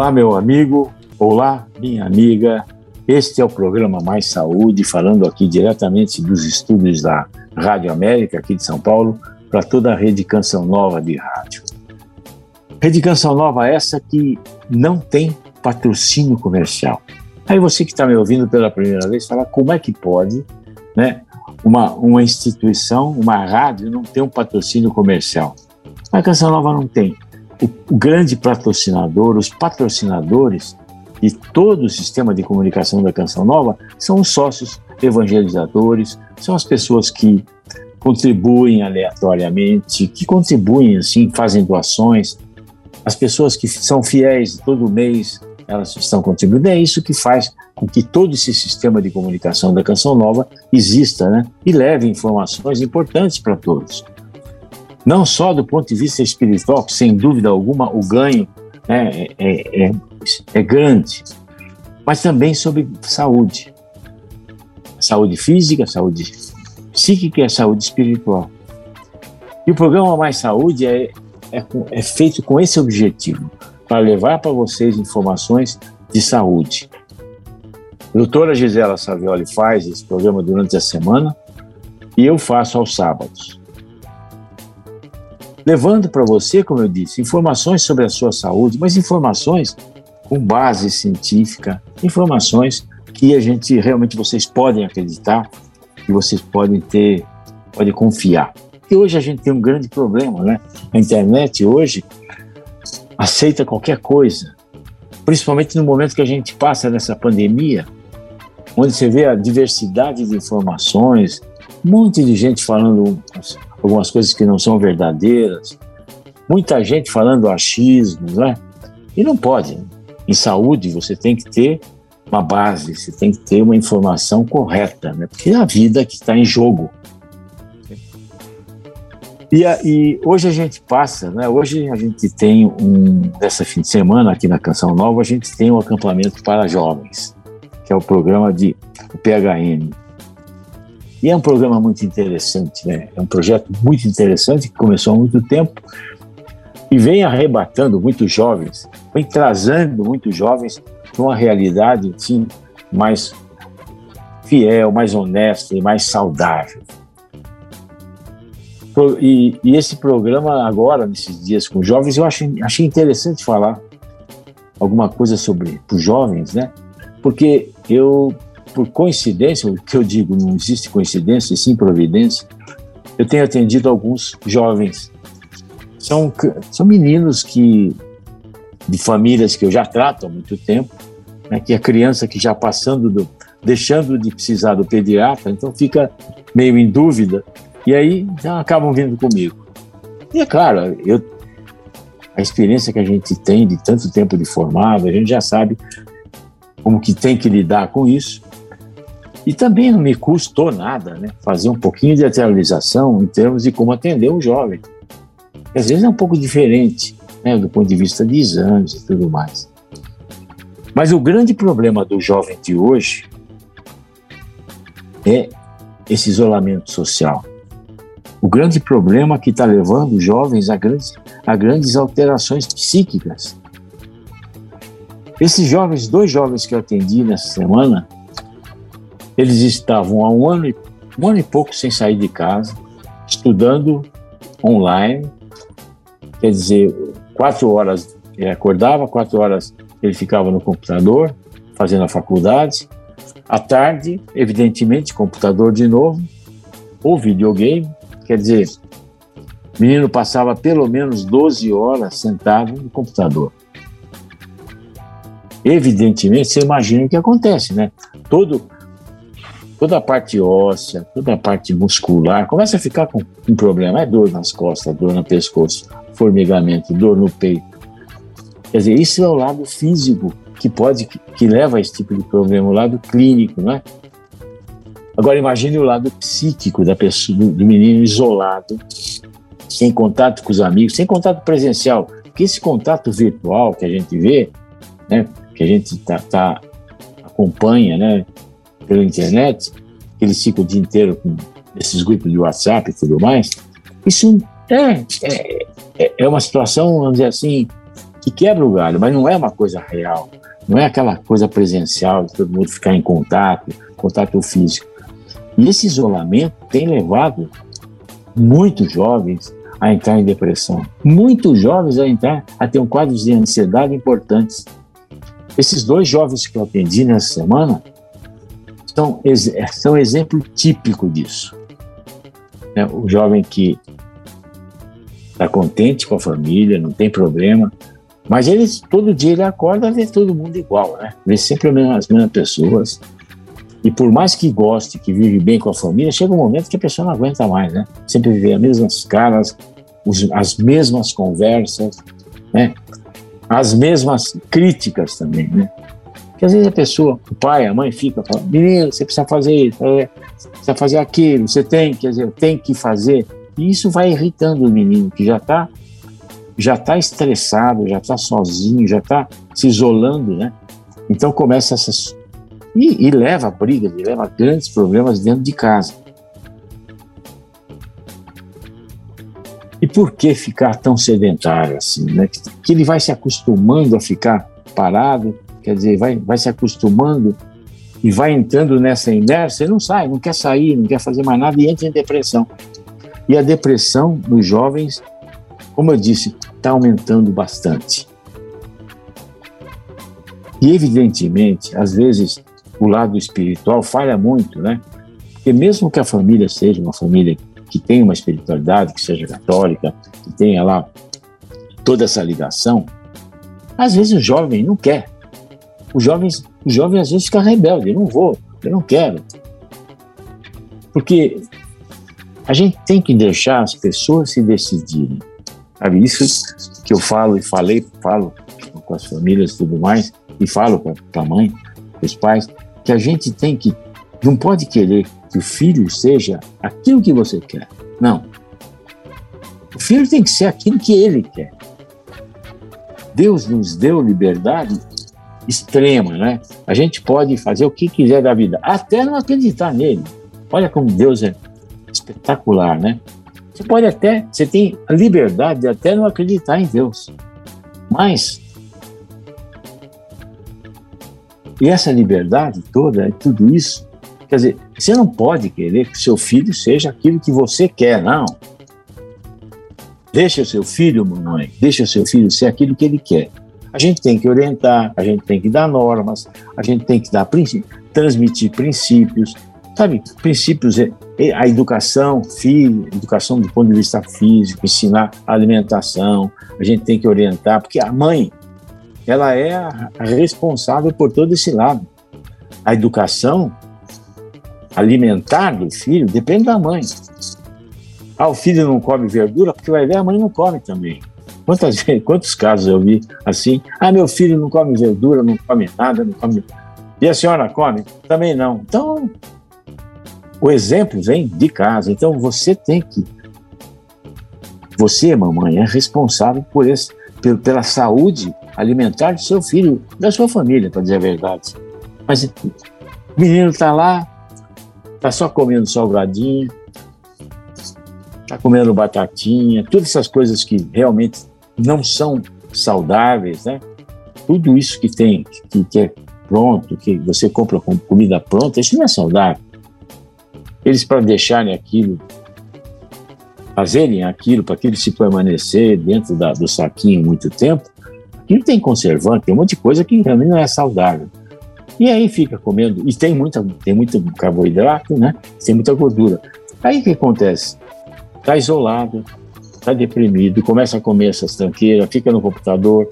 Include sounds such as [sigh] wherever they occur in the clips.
Olá, meu amigo. Olá, minha amiga. Este é o programa Mais Saúde, falando aqui diretamente dos estúdios da Rádio América, aqui de São Paulo, para toda a rede Canção Nova de rádio. Rede Canção Nova essa que não tem patrocínio comercial. Aí você que está me ouvindo pela primeira vez fala como é que pode, né, uma, uma instituição, uma rádio não ter um patrocínio comercial. A Canção Nova não tem o, grande patrocinador, os patrocinadores de todo o sistema de comunicação da Canção Nova são os sócios evangelizadores, são as pessoas que contribuem aleatoriamente, que contribuem assim, fazem doações, as pessoas que são fiéis todo mês, elas estão contribuindo. É isso que faz com que todo esse sistema de comunicação da Canção Nova exista, né? E leve informações importantes para todos não só do ponto de vista espiritual, que sem dúvida alguma o ganho né, é, é, é grande, mas também sobre saúde. Saúde física, saúde psíquica e saúde espiritual. E o programa Mais Saúde é, é, é feito com esse objetivo, para levar para vocês informações de saúde. A doutora Gisela Savioli faz esse programa durante a semana e eu faço aos sábados levando para você, como eu disse, informações sobre a sua saúde, mas informações com base científica, informações que a gente realmente vocês podem acreditar, que vocês podem ter, podem confiar. E hoje a gente tem um grande problema, né? A internet hoje aceita qualquer coisa, principalmente no momento que a gente passa nessa pandemia, onde você vê a diversidade de informações, um monte de gente falando algumas coisas que não são verdadeiras, muita gente falando achismos, né? E não pode. Em saúde, você tem que ter uma base, você tem que ter uma informação correta, né? Porque é a vida que está em jogo. E, e, hoje a gente passa, né? Hoje a gente tem um, nessa fim de semana aqui na Canção Nova, a gente tem um acampamento para jovens, que é o programa de o PHN, e é um programa muito interessante, né? É um projeto muito interessante que começou há muito tempo e vem arrebatando muitos jovens, vem trazendo muitos jovens para uma realidade assim, mais fiel, mais honesta e mais saudável. E, e, esse programa agora, nesses dias com jovens, eu achei, achei interessante falar alguma coisa sobre os jovens, né? Porque eu por coincidência, o que eu digo, não existe coincidência, sim providência, eu tenho atendido alguns jovens. São, são meninos que de famílias que eu já trato há muito tempo, né, que a criança que já passando do, deixando de precisar do pediatra, então fica meio em dúvida e aí já acabam vindo comigo. E é claro, eu a experiência que a gente tem de tanto tempo de formado, a gente já sabe como que tem que lidar com isso. E também não me custou nada né, fazer um pouquinho de atualização em termos de como atender um jovem. Às vezes é um pouco diferente né, do ponto de vista de exames e tudo mais. Mas o grande problema do jovem de hoje é esse isolamento social. O grande problema que está levando os jovens a grandes, a grandes alterações psíquicas. Esses jovens, dois jovens que eu atendi nessa semana, eles estavam há um ano, e, um ano e pouco sem sair de casa, estudando online, quer dizer, quatro horas ele acordava, quatro horas ele ficava no computador, fazendo a faculdade. À tarde, evidentemente, computador de novo, ou videogame, quer dizer, o menino passava pelo menos 12 horas sentado no computador. Evidentemente, você imagina o que acontece, né? Todo, toda a parte óssea, toda a parte muscular, começa a ficar com um problema. É dor nas costas, dor no pescoço, formigamento, dor no peito. Quer dizer, isso é o lado físico que pode, que leva a esse tipo de problema, o lado clínico, não é? Agora imagine o lado psíquico da pessoa, do menino isolado, sem contato com os amigos, sem contato presencial, porque esse contato virtual que a gente vê, né, que a gente tá, tá acompanha, né, pela internet, que eles ficam o dia inteiro com esses grupos de WhatsApp e tudo mais, isso é, é, é uma situação, vamos dizer assim, que quebra o galho, mas não é uma coisa real, não é aquela coisa presencial de todo mundo ficar em contato, contato físico. E esse isolamento tem levado muitos jovens a entrar em depressão, muitos jovens a entrar a ter um quadro de ansiedade importantes. Esses dois jovens que eu atendi nessa semana são, são exemplo típico disso. É, o jovem que está contente com a família, não tem problema, mas ele todo dia ele acorda vê todo mundo igual, né? Vê sempre as mesmas pessoas. E por mais que goste, que vive bem com a família, chega um momento que a pessoa não aguenta mais, né? Sempre vê as mesmas caras, os, as mesmas conversas, né? As mesmas críticas também, né? Porque às vezes a pessoa, o pai, a mãe fica falando, menino, você precisa fazer isso, é, precisa fazer aquilo, você tem, quer dizer, tem que fazer. E isso vai irritando o menino, que já está já tá estressado, já está sozinho, já está se isolando, né? Então começa essas. E, e leva a brigas, e leva grandes problemas dentro de casa. E por que ficar tão sedentário assim? Né? Que ele vai se acostumando a ficar parado, quer dizer, vai, vai se acostumando e vai entrando nessa inércia, não sai, não quer sair, não quer fazer mais nada e entra em depressão. E a depressão nos jovens, como eu disse, está aumentando bastante. E evidentemente, às vezes, o lado espiritual falha muito, né? Porque mesmo que a família seja uma família que tenha uma espiritualidade, que seja católica, que tenha lá toda essa ligação, às vezes o jovem não quer. O jovem, o jovem às vezes fica rebelde, eu não vou, eu não quero. Porque a gente tem que deixar as pessoas se decidirem. Sabe, isso que eu falo e falei, falo com as famílias e tudo mais, e falo para a mãe, para os pais, que a gente tem que, não pode querer que o filho seja aquilo que você quer. Não. O filho tem que ser aquilo que ele quer. Deus nos deu liberdade extrema, né? A gente pode fazer o que quiser da vida, até não acreditar nele. Olha como Deus é espetacular, né? Você pode até, você tem a liberdade de até não acreditar em Deus. Mas e essa liberdade toda, é tudo isso, quer dizer, você não pode querer que seu filho seja aquilo que você quer, não. Deixa seu filho, mamãe, deixa seu filho ser aquilo que ele quer. A gente tem que orientar, a gente tem que dar normas, a gente tem que dar transmitir princípios, sabe? Princípios, é, é a educação, filho, educação do ponto de vista físico, ensinar a alimentação, a gente tem que orientar, porque a mãe, ela é a responsável por todo esse lado. A educação alimentar do filho depende da mãe. Ah, o filho não come verdura porque vai ver a mãe não come também. Quantas, [laughs] quantos casos eu vi assim? Ah, meu filho não come verdura, não come nada, não come. E a senhora come? Também não. Então, o exemplo vem de casa. Então, você tem que. Você, mamãe, é responsável por esse, pela saúde alimentar do seu filho, da sua família, para dizer a verdade. Mas o menino está lá, está só comendo salgadinho, está comendo batatinha, todas essas coisas que realmente não são saudáveis, né? Tudo isso que tem, que, que é pronto, que você compra com comida pronta, isso não é saudável. Eles, para deixarem aquilo, fazerem aquilo, para aquilo se permanecer dentro da, do saquinho muito tempo, aquilo tem conservante, tem um monte de coisa que realmente não é saudável. E aí fica comendo, e tem, muita, tem muito carboidrato, né? Tem muita gordura. Aí o que acontece? Está isolado, está deprimido, começa a comer essas tranqueiras, fica no computador,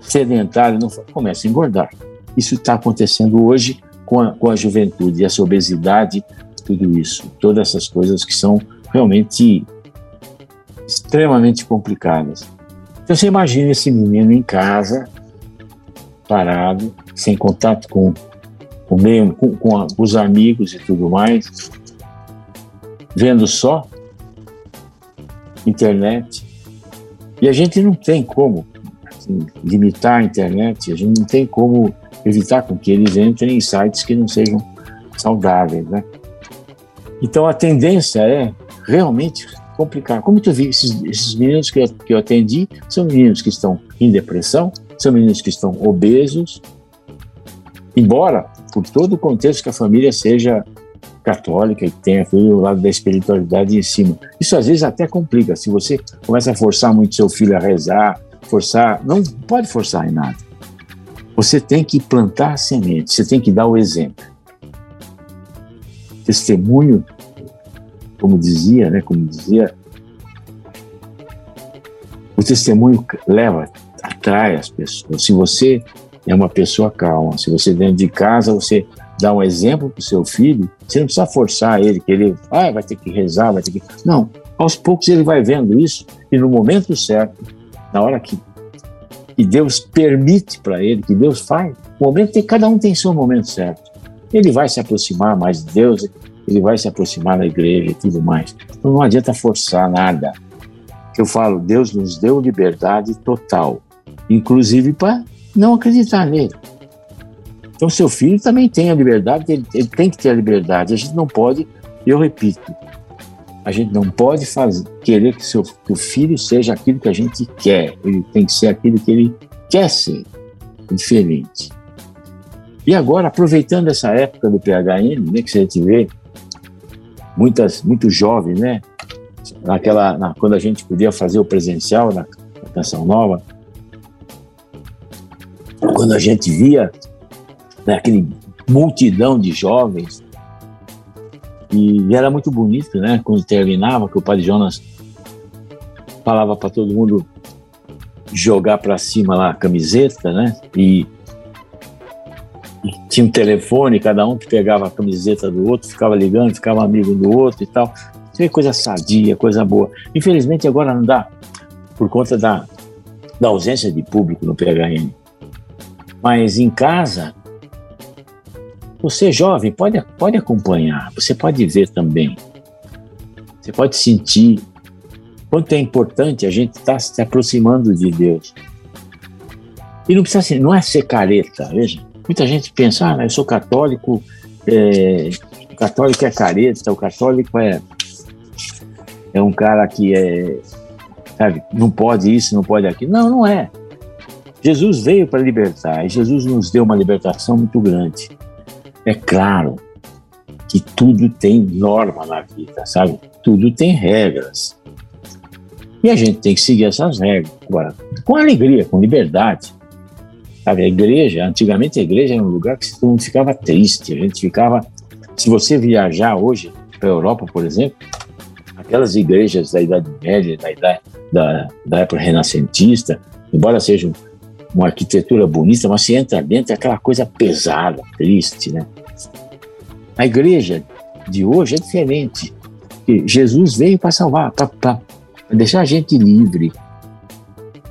sedentário, não, começa a engordar. Isso está acontecendo hoje com a, com a juventude, essa obesidade, tudo isso, todas essas coisas que são realmente extremamente complicadas. Então você imagina esse menino em casa, parado, sem contato com o meio, com, com, a, com os amigos e tudo mais, vendo só internet. E a gente não tem como assim, limitar a internet, a gente não tem como evitar com que eles entrem em sites que não sejam saudáveis, né? Então a tendência é realmente complicar. Como tu viu, esses, esses meninos que eu, que eu atendi são meninos que estão em depressão, são meninos que estão obesos, embora por todo o contexto que a família seja católica e tenha o lado da espiritualidade em cima. Isso às vezes até complica. Se você começa a forçar muito seu filho a rezar, forçar, não pode forçar em nada. Você tem que plantar a semente, você tem que dar o exemplo. Testemunho, como dizia, né, como dizia, o testemunho leva, atrai as pessoas. Se você é uma pessoa calma, se você dentro de casa, você dá um exemplo para o seu filho, você não precisa forçar ele, que ele ah, vai ter que rezar, vai ter que. Não, aos poucos ele vai vendo isso e no momento certo, na hora que, que Deus permite para ele, que Deus faz, o momento que cada um tem seu momento certo. Ele vai se aproximar mais de Deus, ele vai se aproximar da igreja e tudo mais. Então não adianta forçar nada. Eu falo, Deus nos deu liberdade total, inclusive para não acreditar nele. Então, seu filho também tem a liberdade, ele, ele tem que ter a liberdade. A gente não pode, eu repito, a gente não pode fazer, querer que, seu, que o filho seja aquilo que a gente quer. Ele tem que ser aquilo que ele quer ser, diferente. E agora, aproveitando essa época do PHN, né, que a gente vê muitas, muito jovens, né? Naquela, na, quando a gente podia fazer o presencial na, na Canção Nova, quando a gente via né, aquele multidão de jovens. E era muito bonito, né? Quando terminava, que o Padre Jonas falava para todo mundo jogar para cima lá a camiseta, né? E, e, tinha um telefone, cada um que pegava a camiseta do outro, ficava ligando, ficava amigo do outro e tal. Isso é coisa sadia, coisa boa. Infelizmente agora não dá, por conta da, da ausência de público no PHN. Mas em casa, você jovem pode, pode acompanhar, você pode ver também. Você pode sentir quanto é importante a gente estar tá se aproximando de Deus. E não precisa ser, não é ser careta, veja. Muita gente pensa, ah, eu sou católico, é, o católico é careta, o católico é, é um cara que é, sabe, não pode isso, não pode aquilo. Não, não é. Jesus veio para libertar e Jesus nos deu uma libertação muito grande. É claro que tudo tem norma na vida, sabe? Tudo tem regras. E a gente tem que seguir essas regras. Agora, com alegria, com liberdade. Sabe, a igreja, antigamente a igreja era um lugar que todo mundo ficava triste. A gente ficava. Se você viajar hoje para a Europa, por exemplo, aquelas igrejas da Idade Média, da, idade, da, da época renascentista, embora sejam uma arquitetura bonita, mas você entra dentro é aquela coisa pesada, triste, né? A igreja de hoje é diferente. Jesus veio para salvar, para deixar a gente livre.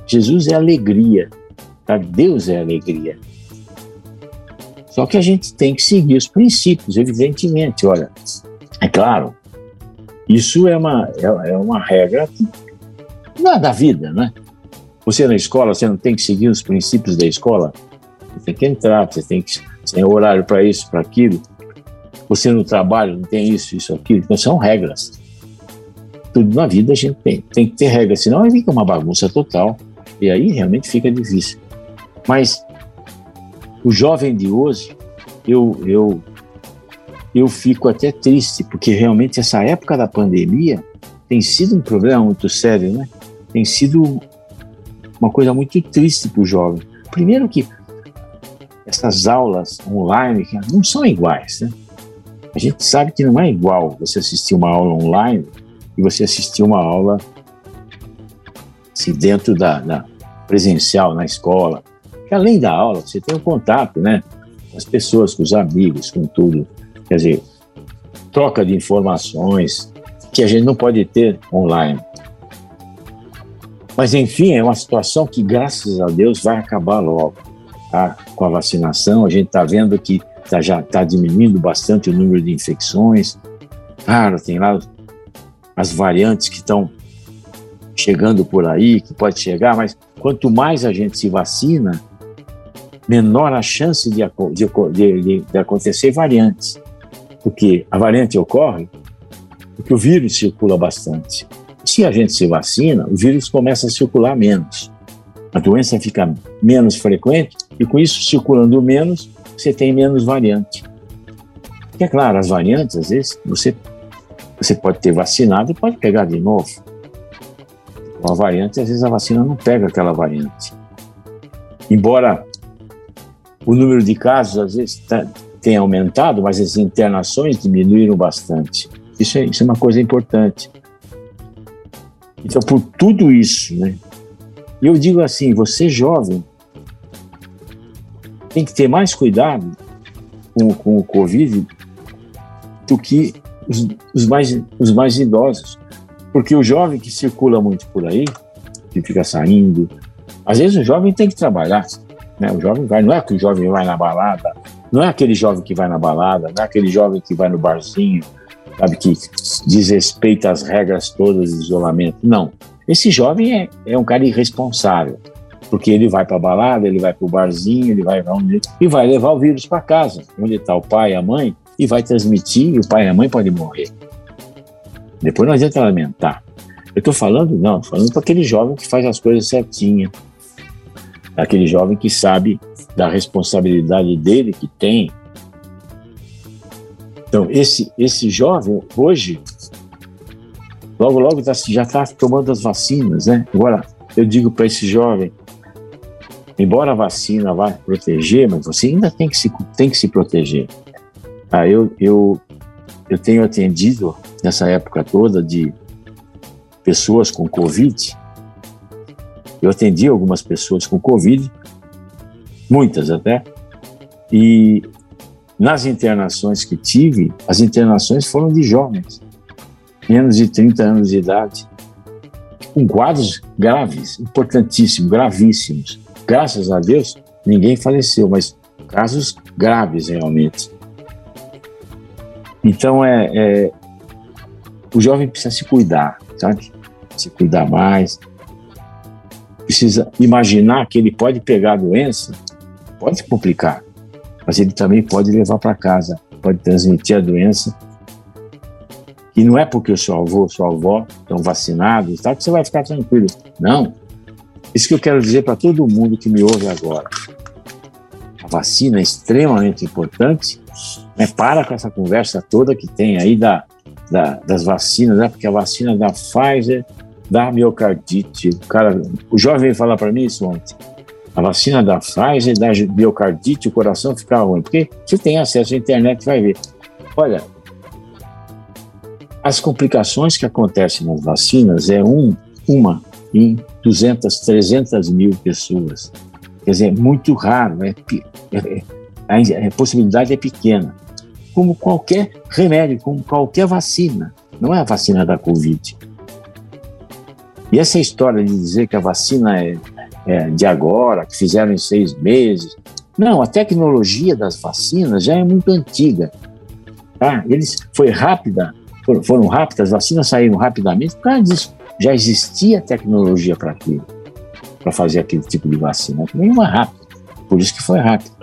Jesus é alegria, tá? Deus é alegria. Só que a gente tem que seguir os princípios, evidentemente. Olha, é claro, isso é uma, é, é uma regra não é da vida, né? Você na escola, você não tem que seguir os princípios da escola? Você tem que entrar, você tem que tem horário para isso, para aquilo. Você no trabalho não tem isso, isso, aquilo. Então são regras. Tudo na vida a gente tem. Tem que ter regras, senão fica uma bagunça total. E aí realmente fica difícil. Mas o jovem de hoje, eu, eu, eu fico até triste, porque realmente essa época da pandemia tem sido um problema muito sério, né? Tem sido uma coisa muito triste para o jovem. Primeiro que essas aulas online não são iguais, né? A gente sabe que não é igual você assistir uma aula online e você assistir uma aula assim, dentro da, da presencial na escola. Que além da aula, você tem um contato, né? Com as pessoas, com os amigos, com tudo. Quer dizer, troca de informações que a gente não pode ter online. Mas, enfim, é uma situação que, graças a Deus, vai acabar logo. Tá? Com a vacinação, a gente está vendo que tá, já está diminuindo bastante o número de infecções. Claro, tem lá as variantes que estão chegando por aí, que pode chegar, mas quanto mais a gente se vacina, menor a chance de, de, de, de acontecer variantes. Porque a variante ocorre porque o vírus circula bastante. Se a gente se vacina, o vírus começa a circular menos. A doença fica menos frequente e com isso circulando menos, você tem menos variante. E é claro, as variantes, às vezes, você, você pode ter vacinado e pode pegar de novo. Uma variante, às vezes a vacina não pega aquela variante. Embora o número de casos, às vezes, tá, tenha aumentado, mas as internações diminuíram bastante. Isso é, isso é uma coisa importante. Então, por tudo isso, né? Eu digo assim, você jovem tem que ter mais cuidado com, com o Covid do que os, os, mais, os mais idosos. Porque o jovem que circula muito por aí, que fica saindo, às vezes o jovem tem que trabalhar. Né? O jovem vai, não é que o jovem vai na balada, não é aquele jovem que vai na balada, não é aquele jovem que vai no barzinho, sabe, que desrespeita as regras todas de isolamento. Não. Esse jovem é, é um cara irresponsável, porque ele vai para a balada, ele vai para o barzinho, ele vai onde, e vai levar o vírus para casa, onde está o pai e a mãe, e vai transmitir, e o pai e a mãe podem morrer. Depois não adianta lamentar. Eu estou falando, não, falando para aquele jovem que faz as coisas certinhas, aquele jovem que sabe da responsabilidade dele que tem. Então, esse, esse jovem, hoje, logo, logo tá, já está tomando as vacinas, né? Agora, eu digo para esse jovem, embora a vacina vá proteger, mas você ainda tem que se, tem que se proteger. Ah, eu, eu, eu tenho atendido, nessa época toda, de pessoas com Covid, eu atendi algumas pessoas com Covid, muitas até, e nas internações que tive, as internações foram de jovens, menos de 30 anos de idade, com quadros graves, importantíssimos, gravíssimos. Graças a Deus, ninguém faleceu, mas casos graves realmente. Então, é, é o jovem precisa se cuidar, sabe? Se cuidar mais, precisa imaginar que ele pode pegar a doença, pode complicar, mas ele também pode levar para casa, pode transmitir a doença. E não é porque o seu avô, sua avó estão vacinados, tá, que você vai ficar tranquilo. Não. Isso que eu quero dizer para todo mundo que me ouve agora. A vacina é extremamente importante. Né? Para com essa conversa toda que tem aí da, da, das vacinas, né? porque a vacina da Pfizer da miocardite. O, cara, o jovem falar para mim isso ontem. A vacina da Pfizer da miocardite, o coração fica ruim. Porque você tem acesso à internet vai ver. Olha, as complicações que acontecem nas vacinas é um, uma em 200, 300 mil pessoas. Quer dizer, é muito raro, é, é, a, a possibilidade é pequena. Como qualquer remédio, como qualquer vacina. Não é a vacina da Covid. E essa história de dizer que a vacina é, é de agora, que fizeram em seis meses. Não, a tecnologia das vacinas já é muito antiga. Tá? Eles foi rápida, foram, foram rápidas, as vacinas saíram rapidamente por causa disso. Já existia tecnologia para aquilo, para fazer aquele tipo de vacina. Nenhuma rápida, por isso que foi rápido.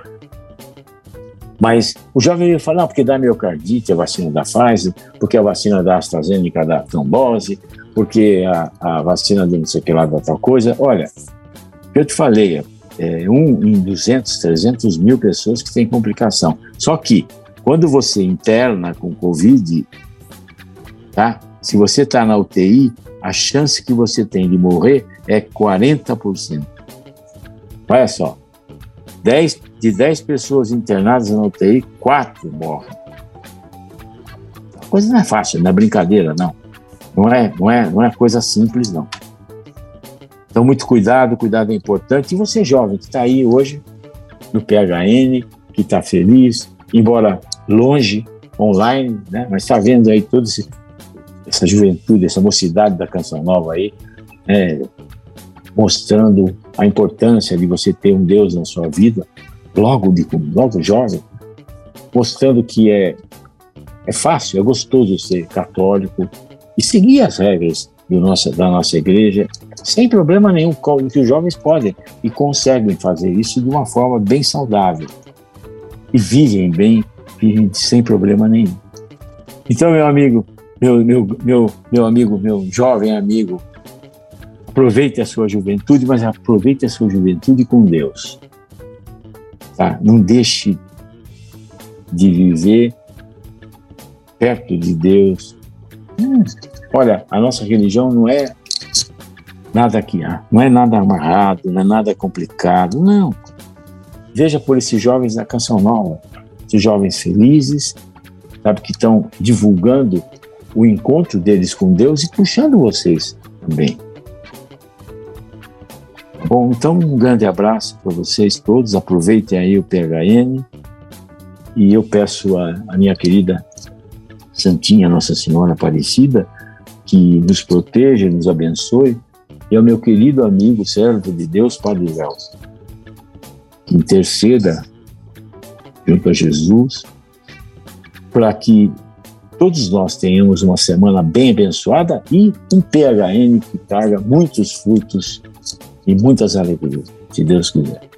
Mas o jovem ia falar, porque dá miocardite, a vacina da Pfizer, porque a vacina da AstraZeneca dá trombose, porque a, a vacina de não sei o que lá da tal coisa. Olha, eu te falei, é um em 200, 300 mil pessoas que tem complicação. Só que quando você interna com Covid, tá? Se você está na UTI, a chance que você tem de morrer é 40%. Olha só, 10, de 10 pessoas internadas na UTI, 4 morrem. A coisa não é fácil, não é brincadeira, não. Não é, não é, não é coisa simples, não. Então, muito cuidado, cuidado é importante. E você, jovem, que está aí hoje no PHN, que está feliz, embora longe, online, né? mas está vendo aí toda essa juventude, essa mocidade da Canção Nova aí, é, mostrando a importância de você ter um Deus na sua vida, logo, de, logo jovem, mostrando que é, é fácil, é gostoso ser católico, e seguir as regras nossa, da nossa igreja, sem problema nenhum, que os jovens podem e conseguem fazer isso de uma forma bem saudável. E vivem bem, vivem sem problema nenhum. Então, meu amigo, meu, meu, meu, meu amigo, meu jovem amigo, aproveite a sua juventude, mas aproveite a sua juventude com Deus. Tá? Não deixe de viver perto de Deus. Hum, olha, a nossa religião não é nada aqui, não é nada amarrado, não é nada complicado, não. Veja por esses jovens da Canção Nova, esses jovens felizes, sabe, que estão divulgando o encontro deles com Deus e puxando vocês também. Bom, então um grande abraço para vocês todos. Aproveitem aí o PHN e eu peço a minha querida Santinha Nossa Senhora Aparecida que nos proteja, nos abençoe e ao meu querido amigo, servo de Deus, Padre Léo, que interceda junto a Jesus para que todos nós tenhamos uma semana bem abençoada e um PHN que traga muitos frutos e muitas alegrias, se Deus quiser.